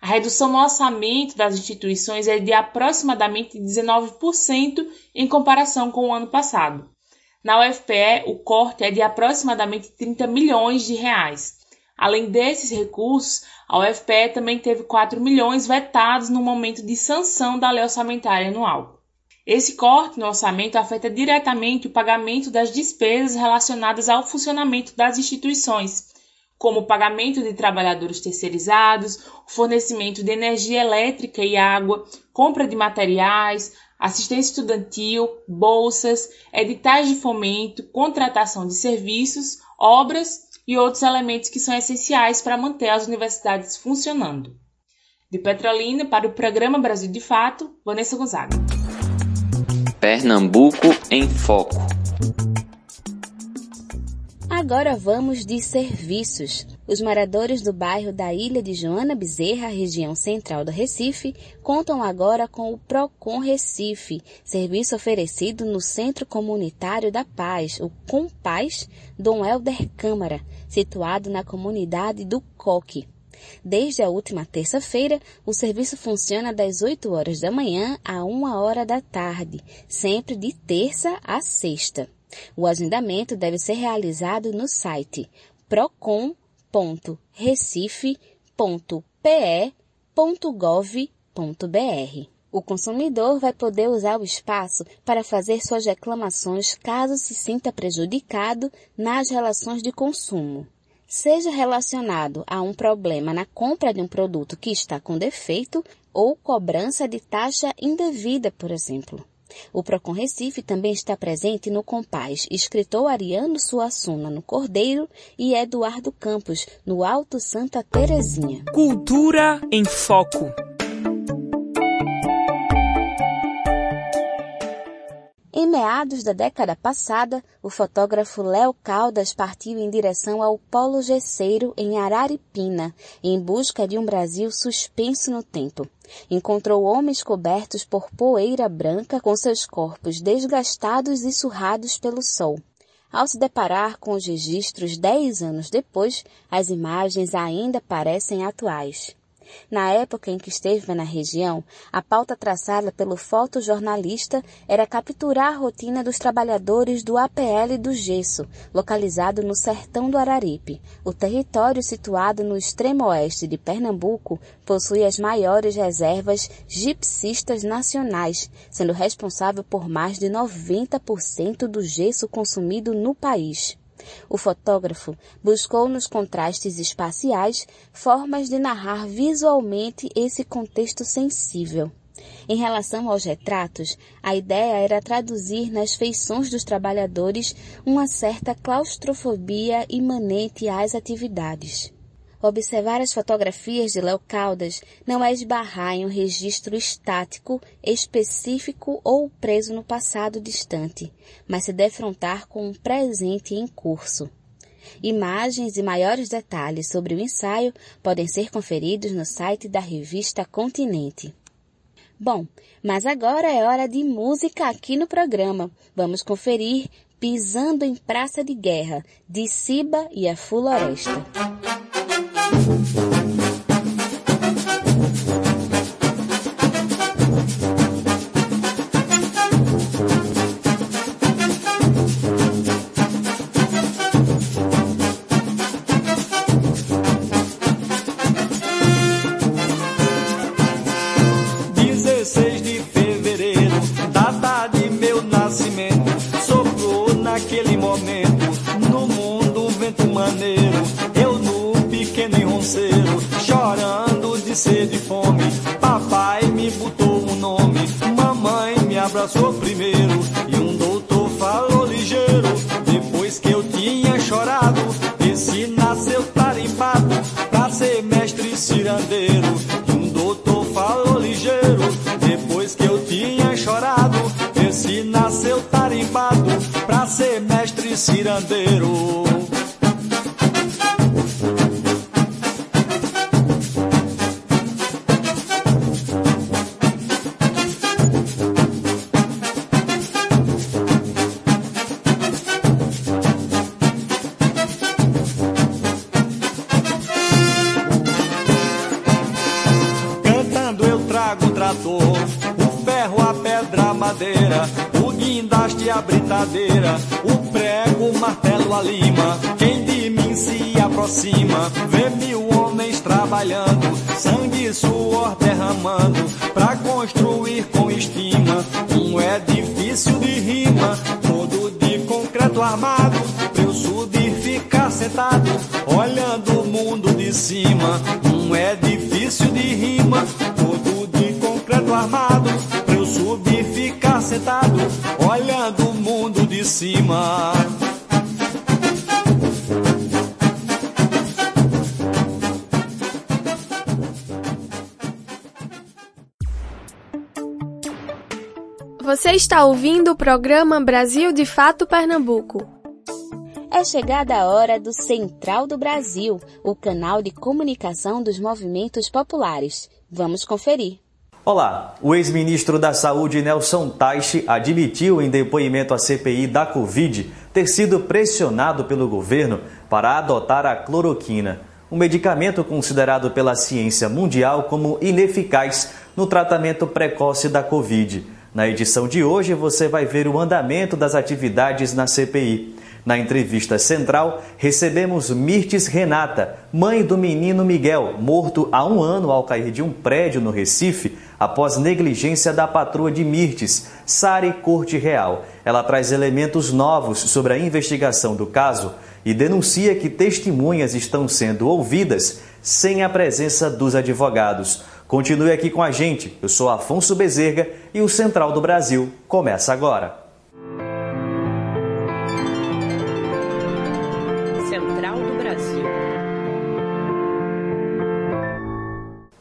A redução no orçamento das instituições é de aproximadamente 19% em comparação com o ano passado. Na UFPE, o corte é de aproximadamente 30 milhões de reais. Além desses recursos, a UFPE também teve 4 milhões vetados no momento de sanção da lei orçamentária anual. Esse corte no orçamento afeta diretamente o pagamento das despesas relacionadas ao funcionamento das instituições, como o pagamento de trabalhadores terceirizados, o fornecimento de energia elétrica e água, compra de materiais, assistência estudantil, bolsas, editais de fomento, contratação de serviços, obras e outros elementos que são essenciais para manter as universidades funcionando. De Petrolina para o programa Brasil de Fato, Vanessa Gonzaga. Pernambuco em Foco. Agora vamos de serviços. Os moradores do bairro da Ilha de Joana Bezerra, região central do Recife, contam agora com o Procon Recife, serviço oferecido no Centro Comunitário da Paz, o Compaz, Dom Helder Câmara, situado na comunidade do Coque. Desde a última terça-feira, o serviço funciona das 8 horas da manhã a 1 hora da tarde, sempre de terça a sexta. O agendamento deve ser realizado no site procon.recife.pe.gov.br. O consumidor vai poder usar o espaço para fazer suas reclamações caso se sinta prejudicado nas relações de consumo. seja relacionado a um problema na compra de um produto que está com defeito ou cobrança de taxa indevida, por exemplo. O Procon Recife também está presente no Compaz, escritor Ariano Suassuna no Cordeiro e Eduardo Campos no Alto Santa Terezinha. Cultura em Foco. Em meados da década passada, o fotógrafo Léo Caldas partiu em direção ao Polo Gesseiro, em Araripina, em busca de um Brasil suspenso no tempo. Encontrou homens cobertos por poeira branca com seus corpos desgastados e surrados pelo sol. Ao se deparar com os registros dez anos depois, as imagens ainda parecem atuais. Na época em que esteve na região, a pauta traçada pelo fotojornalista era capturar a rotina dos trabalhadores do APL do Gesso, localizado no sertão do Araripe. O território situado no extremo oeste de Pernambuco possui as maiores reservas gipsistas nacionais, sendo responsável por mais de 90% do gesso consumido no país. O fotógrafo buscou nos contrastes espaciais formas de narrar visualmente esse contexto sensível. Em relação aos retratos, a ideia era traduzir nas feições dos trabalhadores uma certa claustrofobia imanente às atividades. Observar as fotografias de Léo Caldas não é esbarrar em um registro estático, específico ou preso no passado distante, mas se defrontar com um presente em curso. Imagens e maiores detalhes sobre o ensaio podem ser conferidos no site da revista Continente. Bom, mas agora é hora de música aqui no programa. Vamos conferir Pisando em Praça de Guerra, de Siba e a Floresta. Sentado, olhando o mundo de cima. Você está ouvindo o programa Brasil de Fato Pernambuco. É chegada a hora do Central do Brasil, o canal de comunicação dos movimentos populares. Vamos conferir. Olá, o ex-ministro da Saúde Nelson Taixe admitiu em depoimento à CPI da Covid ter sido pressionado pelo governo para adotar a cloroquina, um medicamento considerado pela ciência mundial como ineficaz no tratamento precoce da Covid. Na edição de hoje você vai ver o andamento das atividades na CPI. Na entrevista central, recebemos Mirtes Renata, mãe do menino Miguel, morto há um ano ao cair de um prédio no Recife, após negligência da patroa de Mirtes, Sari Corte Real. Ela traz elementos novos sobre a investigação do caso e denuncia que testemunhas estão sendo ouvidas sem a presença dos advogados. Continue aqui com a gente. Eu sou Afonso Bezerra e o Central do Brasil começa agora.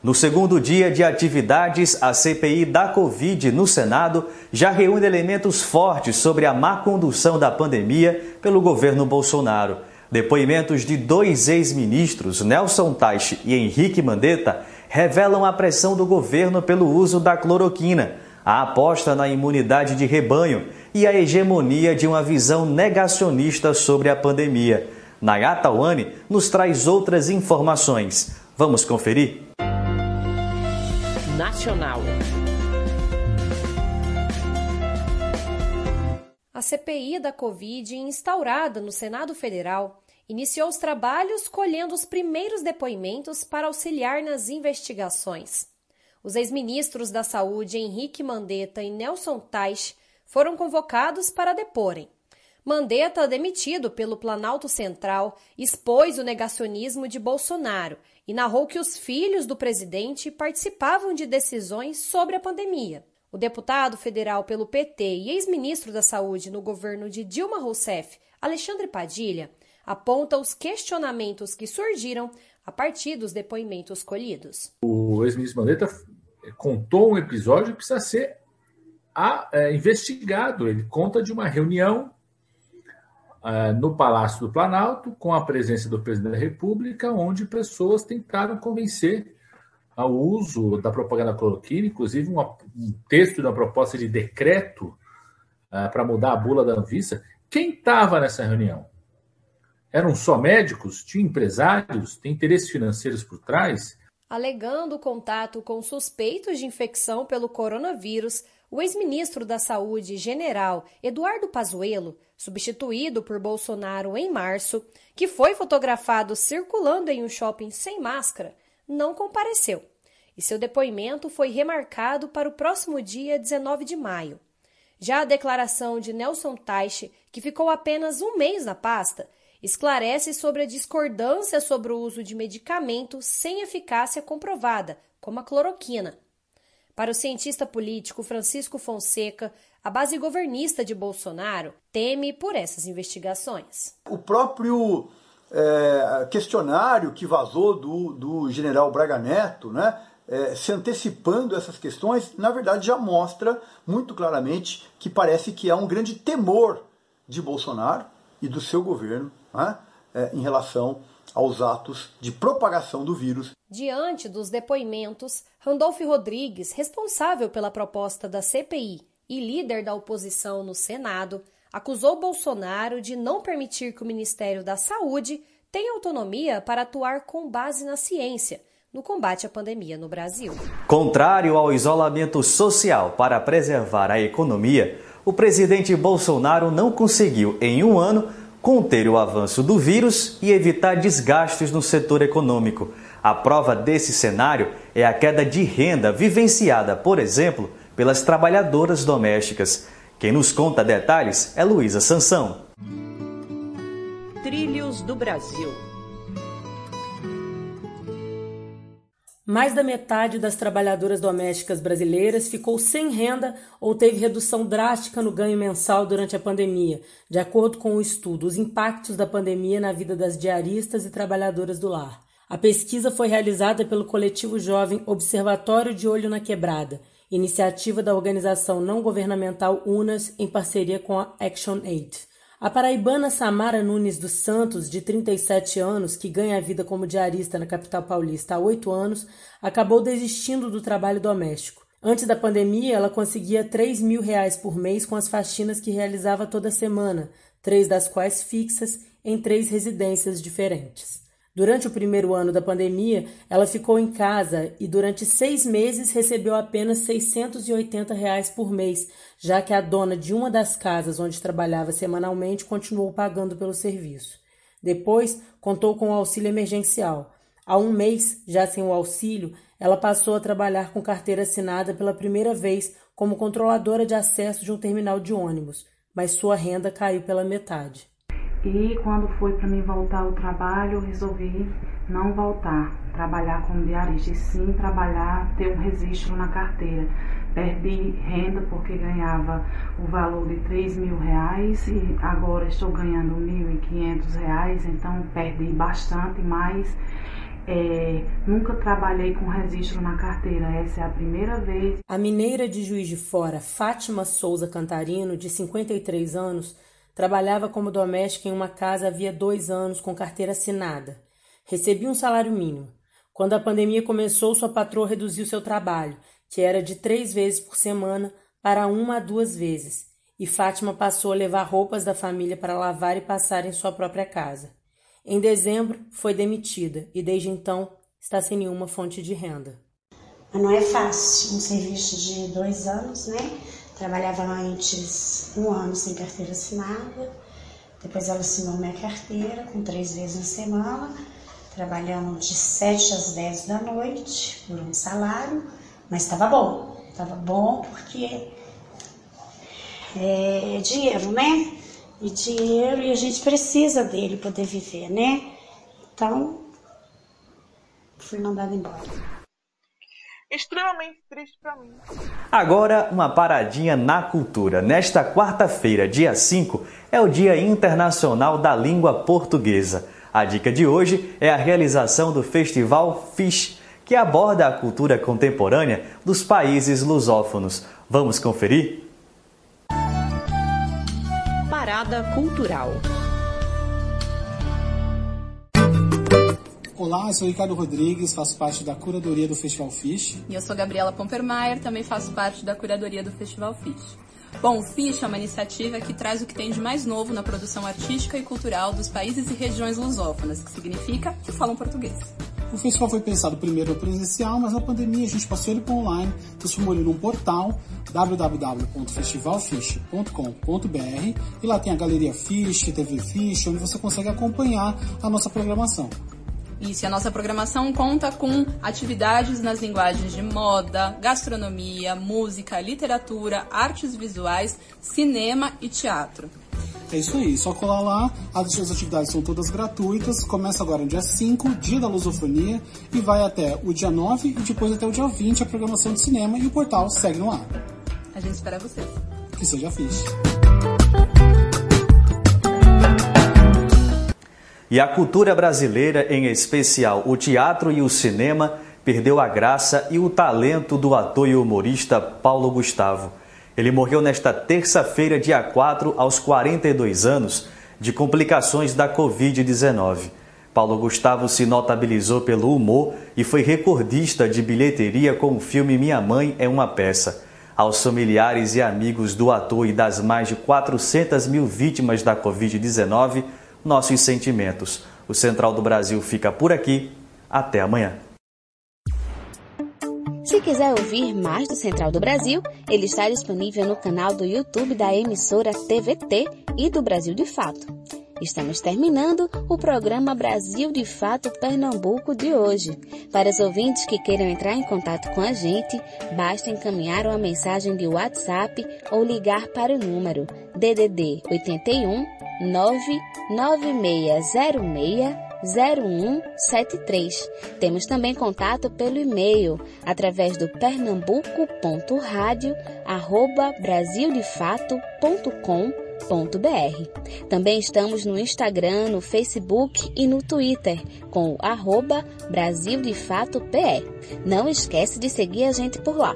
No segundo dia de atividades, a CPI da Covid no Senado já reúne elementos fortes sobre a má condução da pandemia pelo governo Bolsonaro. Depoimentos de dois ex-ministros, Nelson Teich e Henrique Mandetta, revelam a pressão do governo pelo uso da cloroquina, a aposta na imunidade de rebanho e a hegemonia de uma visão negacionista sobre a pandemia. Nayata Wani nos traz outras informações. Vamos conferir? Nacional. A CPI da Covid, instaurada no Senado Federal, iniciou os trabalhos colhendo os primeiros depoimentos para auxiliar nas investigações. Os ex-ministros da Saúde Henrique Mandetta e Nelson Teich foram convocados para deporem. Mandetta, demitido pelo Planalto Central, expôs o negacionismo de Bolsonaro e narrou que os filhos do presidente participavam de decisões sobre a pandemia. O deputado federal pelo PT e ex-ministro da Saúde no governo de Dilma Rousseff, Alexandre Padilha, aponta os questionamentos que surgiram a partir dos depoimentos colhidos. O ex-ministro Mandetta contou um episódio que precisa ser a, é, investigado. Ele conta de uma reunião no Palácio do Planalto, com a presença do presidente da República, onde pessoas tentaram convencer ao uso da propaganda cloroquina, inclusive uma, um texto de uma proposta de decreto é, para mudar a bula da Anvisa. Quem estava nessa reunião? Eram só médicos? Tinha empresários? Tem interesses financeiros por trás? Alegando contato com suspeitos de infecção pelo coronavírus, o ex-ministro da Saúde, general Eduardo Pazuello, substituído por Bolsonaro em março, que foi fotografado circulando em um shopping sem máscara, não compareceu. E seu depoimento foi remarcado para o próximo dia 19 de maio. Já a declaração de Nelson Teich, que ficou apenas um mês na pasta, esclarece sobre a discordância sobre o uso de medicamentos sem eficácia comprovada, como a cloroquina. Para o cientista político Francisco Fonseca, a base governista de Bolsonaro teme por essas investigações. O próprio é, questionário que vazou do, do general Braga Neto, né, é, se antecipando essas questões, na verdade já mostra muito claramente que parece que há um grande temor de Bolsonaro e do seu governo né, é, em relação aos atos de propagação do vírus. Diante dos depoimentos, Randolph Rodrigues, responsável pela proposta da CPI e líder da oposição no Senado, acusou Bolsonaro de não permitir que o Ministério da Saúde tenha autonomia para atuar com base na ciência no combate à pandemia no Brasil. Contrário ao isolamento social para preservar a economia, o presidente Bolsonaro não conseguiu, em um ano, conter o avanço do vírus e evitar desgastes no setor econômico. A prova desse cenário é a queda de renda vivenciada, por exemplo, pelas trabalhadoras domésticas. Quem nos conta detalhes é Luísa Sansão. Trilhos do Brasil. Mais da metade das trabalhadoras domésticas brasileiras ficou sem renda ou teve redução drástica no ganho mensal durante a pandemia, de acordo com o estudo Os Impactos da Pandemia na Vida das Diaristas e Trabalhadoras do Lar. A pesquisa foi realizada pelo coletivo jovem Observatório de Olho na Quebrada, iniciativa da organização não governamental UNAS em parceria com a Action Aid. A paraibana Samara Nunes dos Santos, de 37 anos, que ganha a vida como diarista na capital paulista há oito anos, acabou desistindo do trabalho doméstico. Antes da pandemia, ela conseguia 3 mil reais por mês com as faxinas que realizava toda semana, três das quais fixas em três residências diferentes. Durante o primeiro ano da pandemia, ela ficou em casa e durante seis meses recebeu apenas 680 reais por mês, já que a dona de uma das casas onde trabalhava semanalmente continuou pagando pelo serviço. Depois, contou com o auxílio emergencial. Há um mês, já sem o auxílio, ela passou a trabalhar com carteira assinada pela primeira vez como controladora de acesso de um terminal de ônibus, mas sua renda caiu pela metade. E quando foi para mim voltar ao trabalho, eu resolvi não voltar, trabalhar como diarista, e sim trabalhar, ter um registro na carteira. Perdi renda porque ganhava o valor de 3 mil reais e agora estou ganhando 1.500 reais, então perdi bastante, mas é, nunca trabalhei com registro na carteira, essa é a primeira vez. A mineira de Juiz de Fora, Fátima Souza Cantarino, de 53 anos, trabalhava como doméstica em uma casa havia dois anos com carteira assinada. Recebia um salário mínimo. Quando a pandemia começou, sua patroa reduziu seu trabalho, que era de três vezes por semana, para uma a duas vezes, e Fátima passou a levar roupas da família para lavar e passar em sua própria casa. Em dezembro, foi demitida e desde então está sem nenhuma fonte de renda. Não é fácil, um serviço de dois anos, né? Trabalhava antes um ano sem carteira assinada, depois ela assinou minha carteira com três vezes na semana, trabalhando de sete às dez da noite por um salário, mas estava bom, estava bom porque é dinheiro, né? e dinheiro e a gente precisa dele poder viver, né? Então, fui mandada embora. Extremamente triste para mim. Agora, uma paradinha na cultura. Nesta quarta-feira, dia 5, é o Dia Internacional da Língua Portuguesa. A dica de hoje é a realização do Festival FISH, que aborda a cultura contemporânea dos países lusófonos. Vamos conferir? Parada Cultural. Olá, eu sou Ricardo Rodrigues, faço parte da curadoria do Festival Fish. E eu sou Gabriela Pompermaier, também faço parte da curadoria do Festival Fish. Bom, o Fish é uma iniciativa que traz o que tem de mais novo na produção artística e cultural dos países e regiões lusófonas, que significa que falam português. O festival foi pensado primeiro presencial, mas na pandemia a gente passou ele para online, transformou ele num portal www.festivalfish.com.br e lá tem a Galeria Fish, TV Fish, onde você consegue acompanhar a nossa programação. Isso, e a nossa programação conta com atividades nas linguagens de moda, gastronomia, música, literatura, artes visuais, cinema e teatro. É isso aí, só colar lá, as atividades são todas gratuitas, começa agora no dia 5, dia da lusofonia, e vai até o dia 9 e depois até o dia 20 a programação de cinema e o portal segue no ar. A gente espera vocês. Que seja fixe. E a cultura brasileira, em especial o teatro e o cinema, perdeu a graça e o talento do ator e humorista Paulo Gustavo. Ele morreu nesta terça-feira, dia 4, aos 42 anos, de complicações da Covid-19. Paulo Gustavo se notabilizou pelo humor e foi recordista de bilheteria com o filme Minha Mãe é uma Peça. Aos familiares e amigos do ator e das mais de 400 mil vítimas da Covid-19, nossos sentimentos. O Central do Brasil fica por aqui. Até amanhã. Se quiser ouvir mais do Central do Brasil, ele está disponível no canal do YouTube da emissora TVT e do Brasil de Fato. Estamos terminando o programa Brasil de Fato Pernambuco de hoje. Para os ouvintes que queiram entrar em contato com a gente, basta encaminhar uma mensagem de WhatsApp ou ligar para o número DDD 81 99606 0173. Temos também contato pelo e-mail através do pernambuco.radio@brasildefato.com.br. Também estamos no Instagram, no Facebook e no Twitter com o arroba. Não esquece de seguir a gente por lá.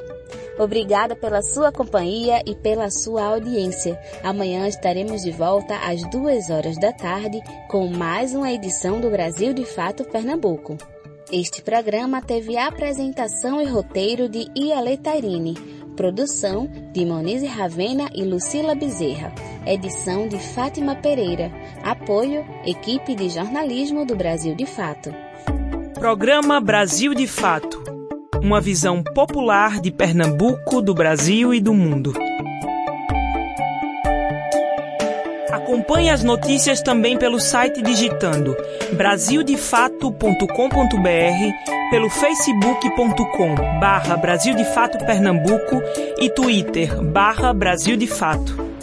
Obrigada pela sua companhia e pela sua audiência. Amanhã estaremos de volta às duas horas da tarde com mais uma edição do Brasil de Fato Pernambuco. Este programa teve apresentação e roteiro de Iale Tairine, produção de Monize Ravena e Lucila Bezerra, edição de Fátima Pereira, apoio equipe de jornalismo do Brasil de Fato. Programa Brasil de Fato uma visão popular de Pernambuco, do Brasil e do mundo. Acompanhe as notícias também pelo site digitando brasildefato.com.br, pelo facebook.com barra Brasil e twitter barra Brasil de Fato.